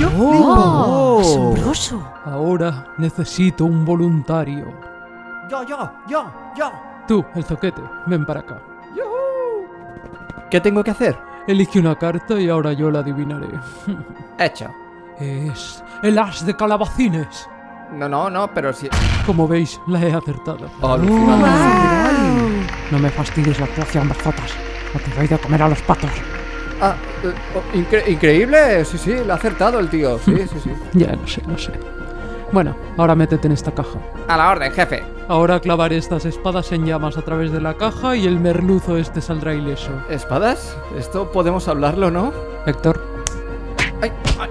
Yo Oh. flipo. ¡Asombroso! Ahora necesito un voluntario. Yo, yo, yo, yo. Tú, el zoquete, ven para acá. ¿Qué tengo que hacer? Elige una carta y ahora yo la adivinaré. Hecho. Es el as de calabacines. No, no, no, pero si... Como veis, la he acertado. Alucinante. No me fastidies la actuación, fotos. O te doy de comer a los patos. Ah, eh, oh, incre- increíble. Sí, sí, lo ha acertado el tío. Sí, sí, sí. Ya lo sé, lo sé. Bueno, ahora métete en esta caja. A la orden, jefe. Ahora clavaré estas espadas en llamas a través de la caja y el merluzo este saldrá ileso. ¿Espadas? Esto podemos hablarlo, ¿no? Héctor, Ay, ay,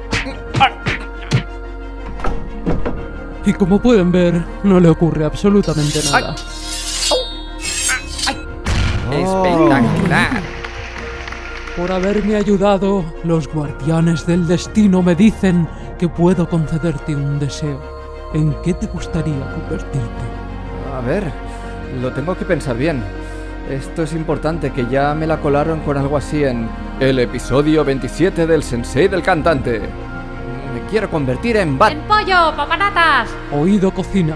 Y como pueden ver, no le ocurre absolutamente nada. Espectacular. Por haberme ayudado, los guardianes del destino me dicen que puedo concederte un deseo. ¿En qué te gustaría convertirte? A ver, lo tengo que pensar bien. Esto es importante, que ya me la colaron con algo así en el episodio 27 del Sensei del Cantante. Me quiero convertir en Bat. ¡En pollo, papanatas! Oído cocina.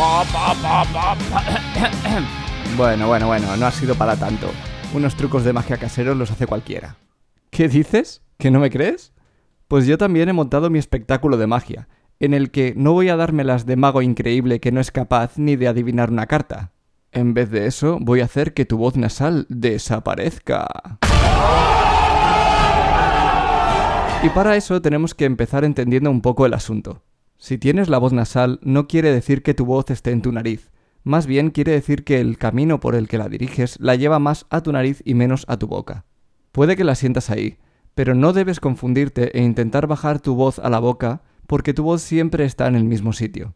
Bueno, bueno, bueno, no ha sido para tanto. Unos trucos de magia caseros los hace cualquiera. ¿Qué dices? ¿Que no me crees? Pues yo también he montado mi espectáculo de magia, en el que no voy a dármelas de mago increíble que no es capaz ni de adivinar una carta. En vez de eso, voy a hacer que tu voz nasal desaparezca. Y para eso tenemos que empezar entendiendo un poco el asunto. Si tienes la voz nasal, no quiere decir que tu voz esté en tu nariz. Más bien quiere decir que el camino por el que la diriges la lleva más a tu nariz y menos a tu boca. Puede que la sientas ahí, pero no debes confundirte e intentar bajar tu voz a la boca porque tu voz siempre está en el mismo sitio.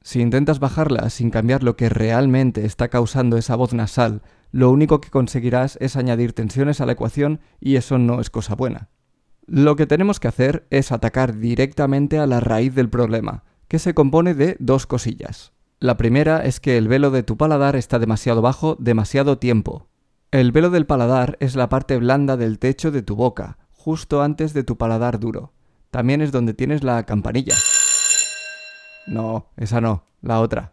Si intentas bajarla sin cambiar lo que realmente está causando esa voz nasal, lo único que conseguirás es añadir tensiones a la ecuación y eso no es cosa buena. Lo que tenemos que hacer es atacar directamente a la raíz del problema, que se compone de dos cosillas. La primera es que el velo de tu paladar está demasiado bajo demasiado tiempo. El velo del paladar es la parte blanda del techo de tu boca, justo antes de tu paladar duro. También es donde tienes la campanilla. No, esa no, la otra.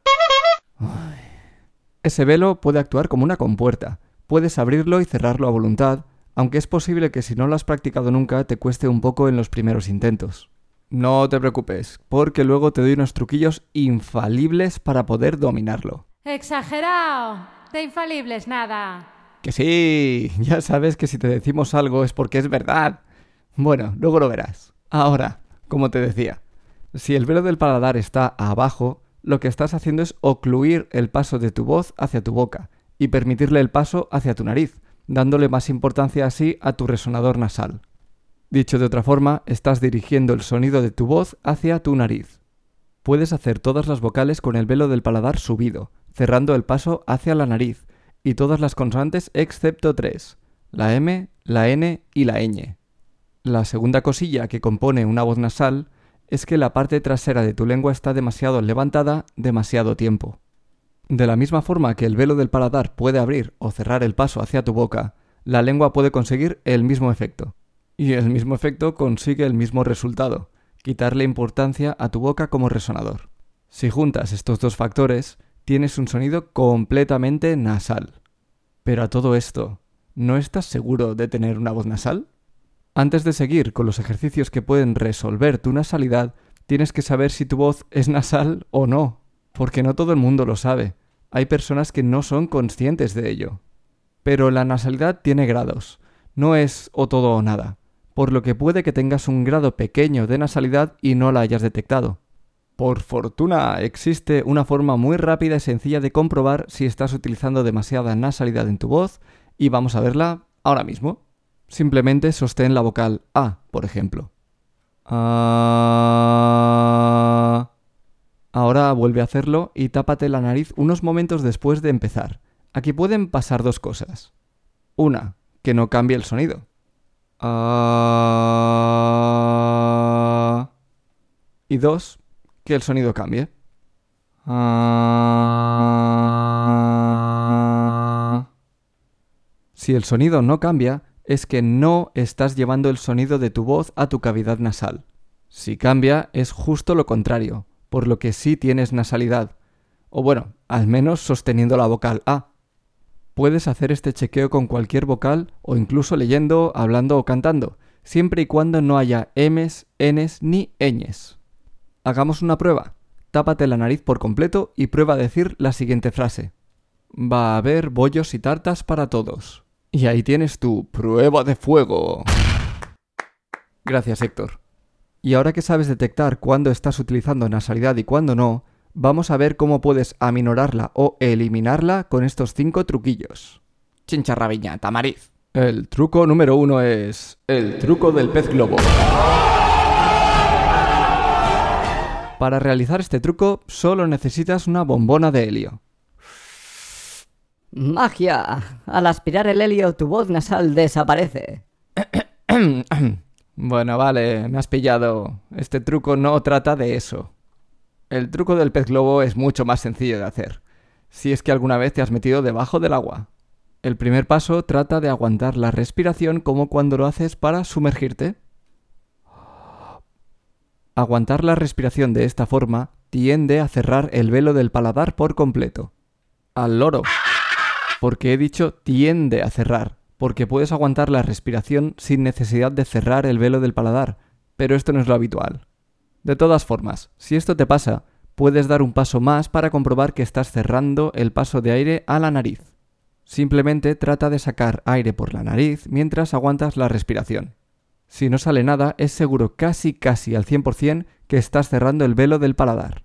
Ese velo puede actuar como una compuerta. Puedes abrirlo y cerrarlo a voluntad, aunque es posible que si no lo has practicado nunca te cueste un poco en los primeros intentos. No te preocupes, porque luego te doy unos truquillos infalibles para poder dominarlo. Exagerado. De infalibles nada. Que sí, ya sabes que si te decimos algo es porque es verdad. Bueno, luego lo verás. Ahora, como te decía, si el velo del paladar está abajo, lo que estás haciendo es ocluir el paso de tu voz hacia tu boca y permitirle el paso hacia tu nariz, dándole más importancia así a tu resonador nasal. Dicho de otra forma, estás dirigiendo el sonido de tu voz hacia tu nariz. Puedes hacer todas las vocales con el velo del paladar subido, cerrando el paso hacia la nariz, y todas las consonantes excepto tres, la M, la N y la ñ. La segunda cosilla que compone una voz nasal es que la parte trasera de tu lengua está demasiado levantada demasiado tiempo. De la misma forma que el velo del paladar puede abrir o cerrar el paso hacia tu boca, la lengua puede conseguir el mismo efecto. Y el mismo efecto consigue el mismo resultado, quitarle importancia a tu boca como resonador. Si juntas estos dos factores, tienes un sonido completamente nasal. Pero a todo esto, ¿no estás seguro de tener una voz nasal? Antes de seguir con los ejercicios que pueden resolver tu nasalidad, tienes que saber si tu voz es nasal o no, porque no todo el mundo lo sabe. Hay personas que no son conscientes de ello. Pero la nasalidad tiene grados, no es o todo o nada, por lo que puede que tengas un grado pequeño de nasalidad y no la hayas detectado. Por fortuna, existe una forma muy rápida y sencilla de comprobar si estás utilizando demasiada nasalidad en tu voz y vamos a verla ahora mismo. Simplemente sostén la vocal A, por ejemplo. Ah. Ahora vuelve a hacerlo y tápate la nariz unos momentos después de empezar. Aquí pueden pasar dos cosas. Una, que no cambie el sonido. Ah. Y dos, que el sonido cambie. Ah. Si el sonido no cambia, es que no estás llevando el sonido de tu voz a tu cavidad nasal. Si cambia, es justo lo contrario, por lo que sí tienes nasalidad. O bueno, al menos sosteniendo la vocal A. Puedes hacer este chequeo con cualquier vocal o incluso leyendo, hablando o cantando, siempre y cuando no haya M's, N's ni ñes. Hagamos una prueba. Tápate la nariz por completo y prueba a decir la siguiente frase. Va a haber bollos y tartas para todos. Y ahí tienes tu prueba de fuego. Gracias, Héctor. Y ahora que sabes detectar cuándo estás utilizando nasalidad y cuándo no, vamos a ver cómo puedes aminorarla o eliminarla con estos cinco truquillos. Chincharrabiña, tamariz. El truco número uno es el truco del pez globo. Para realizar este truco solo necesitas una bombona de helio. ¡Magia! Al aspirar el helio, tu voz nasal desaparece. bueno, vale, me has pillado. Este truco no trata de eso. El truco del pez globo es mucho más sencillo de hacer, si es que alguna vez te has metido debajo del agua. El primer paso trata de aguantar la respiración como cuando lo haces para sumergirte. Aguantar la respiración de esta forma tiende a cerrar el velo del paladar por completo. Al loro. Porque he dicho tiende a cerrar, porque puedes aguantar la respiración sin necesidad de cerrar el velo del paladar, pero esto no es lo habitual. De todas formas, si esto te pasa, puedes dar un paso más para comprobar que estás cerrando el paso de aire a la nariz. Simplemente trata de sacar aire por la nariz mientras aguantas la respiración. Si no sale nada, es seguro casi casi al 100% que estás cerrando el velo del paladar.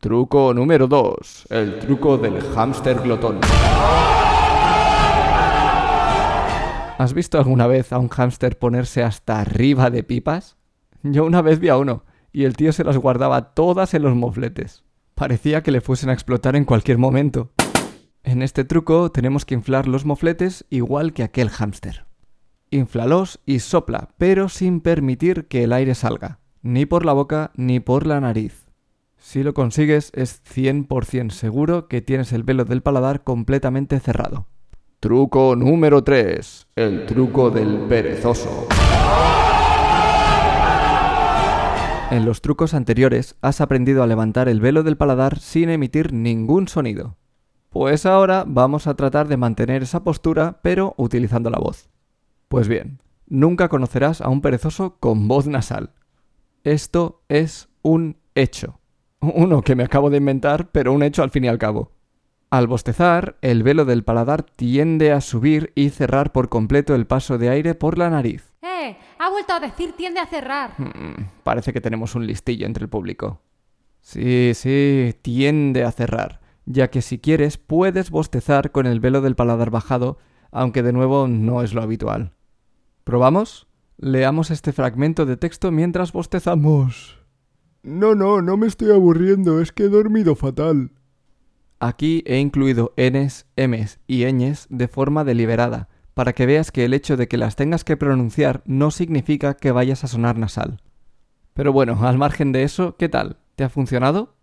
Truco número 2. El truco del hámster glotón. ¿Has visto alguna vez a un hámster ponerse hasta arriba de pipas? Yo una vez vi a uno, y el tío se las guardaba todas en los mofletes. Parecía que le fuesen a explotar en cualquier momento. En este truco tenemos que inflar los mofletes igual que aquel hámster. Inflalos y sopla, pero sin permitir que el aire salga, ni por la boca ni por la nariz. Si lo consigues es 100% seguro que tienes el velo del paladar completamente cerrado. Truco número 3. El truco del perezoso. En los trucos anteriores has aprendido a levantar el velo del paladar sin emitir ningún sonido. Pues ahora vamos a tratar de mantener esa postura pero utilizando la voz. Pues bien, nunca conocerás a un perezoso con voz nasal. Esto es un hecho. Uno que me acabo de inventar, pero un hecho al fin y al cabo. Al bostezar, el velo del paladar tiende a subir y cerrar por completo el paso de aire por la nariz. ¡Eh! Ha vuelto a decir tiende a cerrar. Mm, parece que tenemos un listillo entre el público. Sí, sí, tiende a cerrar, ya que si quieres puedes bostezar con el velo del paladar bajado, aunque de nuevo no es lo habitual. ¿Probamos? Leamos este fragmento de texto mientras bostezamos. No, no, no me estoy aburriendo, es que he dormido fatal. Aquí he incluido Ns, Ms y ñes de forma deliberada, para que veas que el hecho de que las tengas que pronunciar no significa que vayas a sonar nasal. Pero bueno, al margen de eso, ¿qué tal? ¿Te ha funcionado?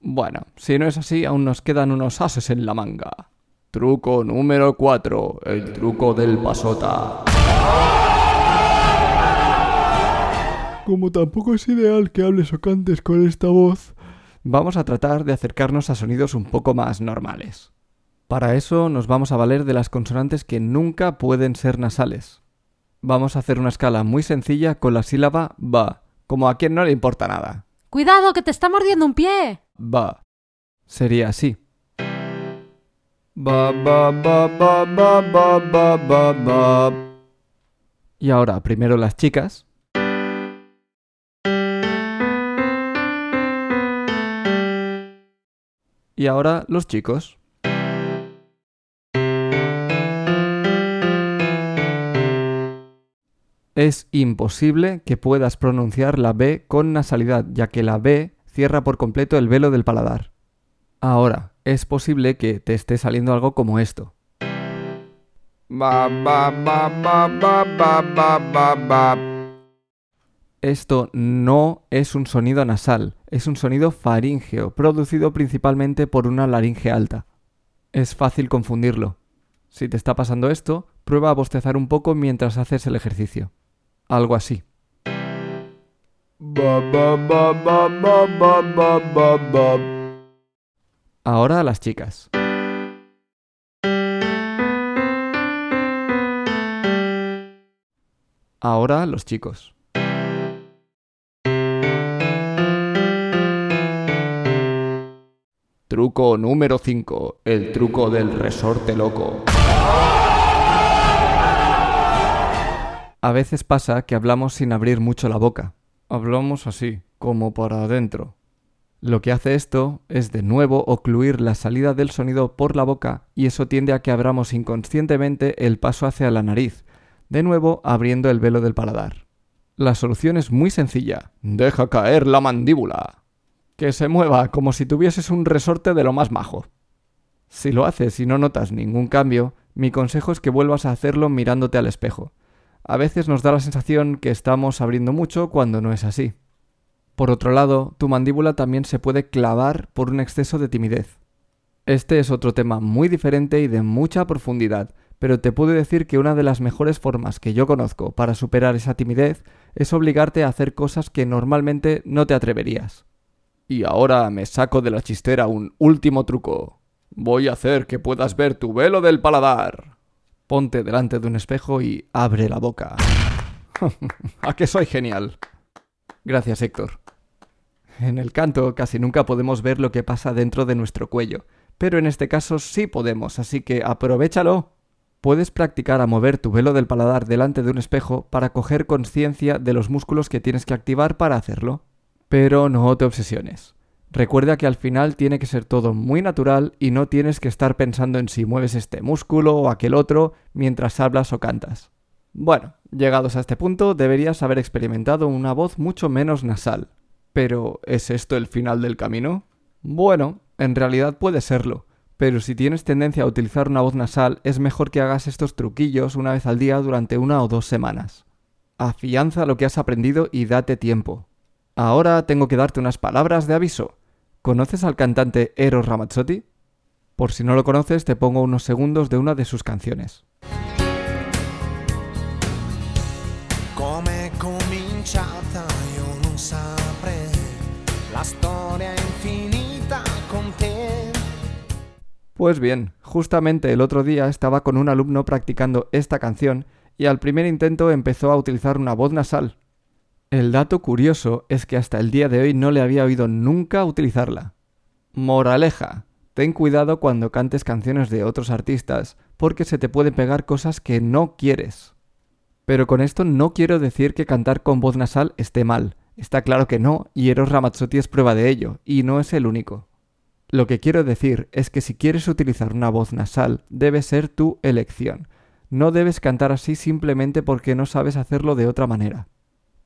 Bueno, si no es así, aún nos quedan unos ases en la manga. Truco número 4. El truco del pasota. Como tampoco es ideal que hables o cantes con esta voz, vamos a tratar de acercarnos a sonidos un poco más normales. Para eso nos vamos a valer de las consonantes que nunca pueden ser nasales. Vamos a hacer una escala muy sencilla con la sílaba ba, como a quien no le importa nada. ¡Cuidado, que te está mordiendo un pie! Ba. Sería así. Ba, ba, ba, ba, ba, ba, ba, ba. Y ahora, primero las chicas. Y ahora los chicos. Es imposible que puedas pronunciar la B con nasalidad, ya que la B cierra por completo el velo del paladar. Ahora, es posible que te esté saliendo algo como esto. Esto no es un sonido nasal, es un sonido faríngeo, producido principalmente por una laringe alta. Es fácil confundirlo. Si te está pasando esto, prueba a bostezar un poco mientras haces el ejercicio. Algo así. Ahora a las chicas. Ahora los chicos. Truco número 5. El truco del resorte loco. A veces pasa que hablamos sin abrir mucho la boca. Hablamos así, como para adentro. Lo que hace esto es de nuevo ocluir la salida del sonido por la boca y eso tiende a que abramos inconscientemente el paso hacia la nariz, de nuevo abriendo el velo del paladar. La solución es muy sencilla. Deja caer la mandíbula. Que se mueva como si tuvieses un resorte de lo más majo. Si lo haces y no notas ningún cambio, mi consejo es que vuelvas a hacerlo mirándote al espejo. A veces nos da la sensación que estamos abriendo mucho cuando no es así. Por otro lado, tu mandíbula también se puede clavar por un exceso de timidez. Este es otro tema muy diferente y de mucha profundidad, pero te puedo decir que una de las mejores formas que yo conozco para superar esa timidez es obligarte a hacer cosas que normalmente no te atreverías. Y ahora me saco de la chistera un último truco. Voy a hacer que puedas ver tu velo del paladar. Ponte delante de un espejo y abre la boca. ¿A que soy genial? Gracias, Héctor. En el canto casi nunca podemos ver lo que pasa dentro de nuestro cuello, pero en este caso sí podemos, así que aprovechalo. Puedes practicar a mover tu velo del paladar delante de un espejo para coger conciencia de los músculos que tienes que activar para hacerlo. Pero no te obsesiones. Recuerda que al final tiene que ser todo muy natural y no tienes que estar pensando en si mueves este músculo o aquel otro mientras hablas o cantas. Bueno, llegados a este punto deberías haber experimentado una voz mucho menos nasal. Pero, ¿es esto el final del camino? Bueno, en realidad puede serlo, pero si tienes tendencia a utilizar una voz nasal es mejor que hagas estos truquillos una vez al día durante una o dos semanas. Afianza lo que has aprendido y date tiempo. Ahora tengo que darte unas palabras de aviso. ¿Conoces al cantante Eros Ramazzotti? Por si no lo conoces, te pongo unos segundos de una de sus canciones. Pues bien, justamente el otro día estaba con un alumno practicando esta canción y al primer intento empezó a utilizar una voz nasal. El dato curioso es que hasta el día de hoy no le había oído nunca utilizarla. Moraleja, ten cuidado cuando cantes canciones de otros artistas porque se te pueden pegar cosas que no quieres. Pero con esto no quiero decir que cantar con voz nasal esté mal. Está claro que no, y Eros Ramazzotti es prueba de ello, y no es el único. Lo que quiero decir es que si quieres utilizar una voz nasal, debe ser tu elección. No debes cantar así simplemente porque no sabes hacerlo de otra manera.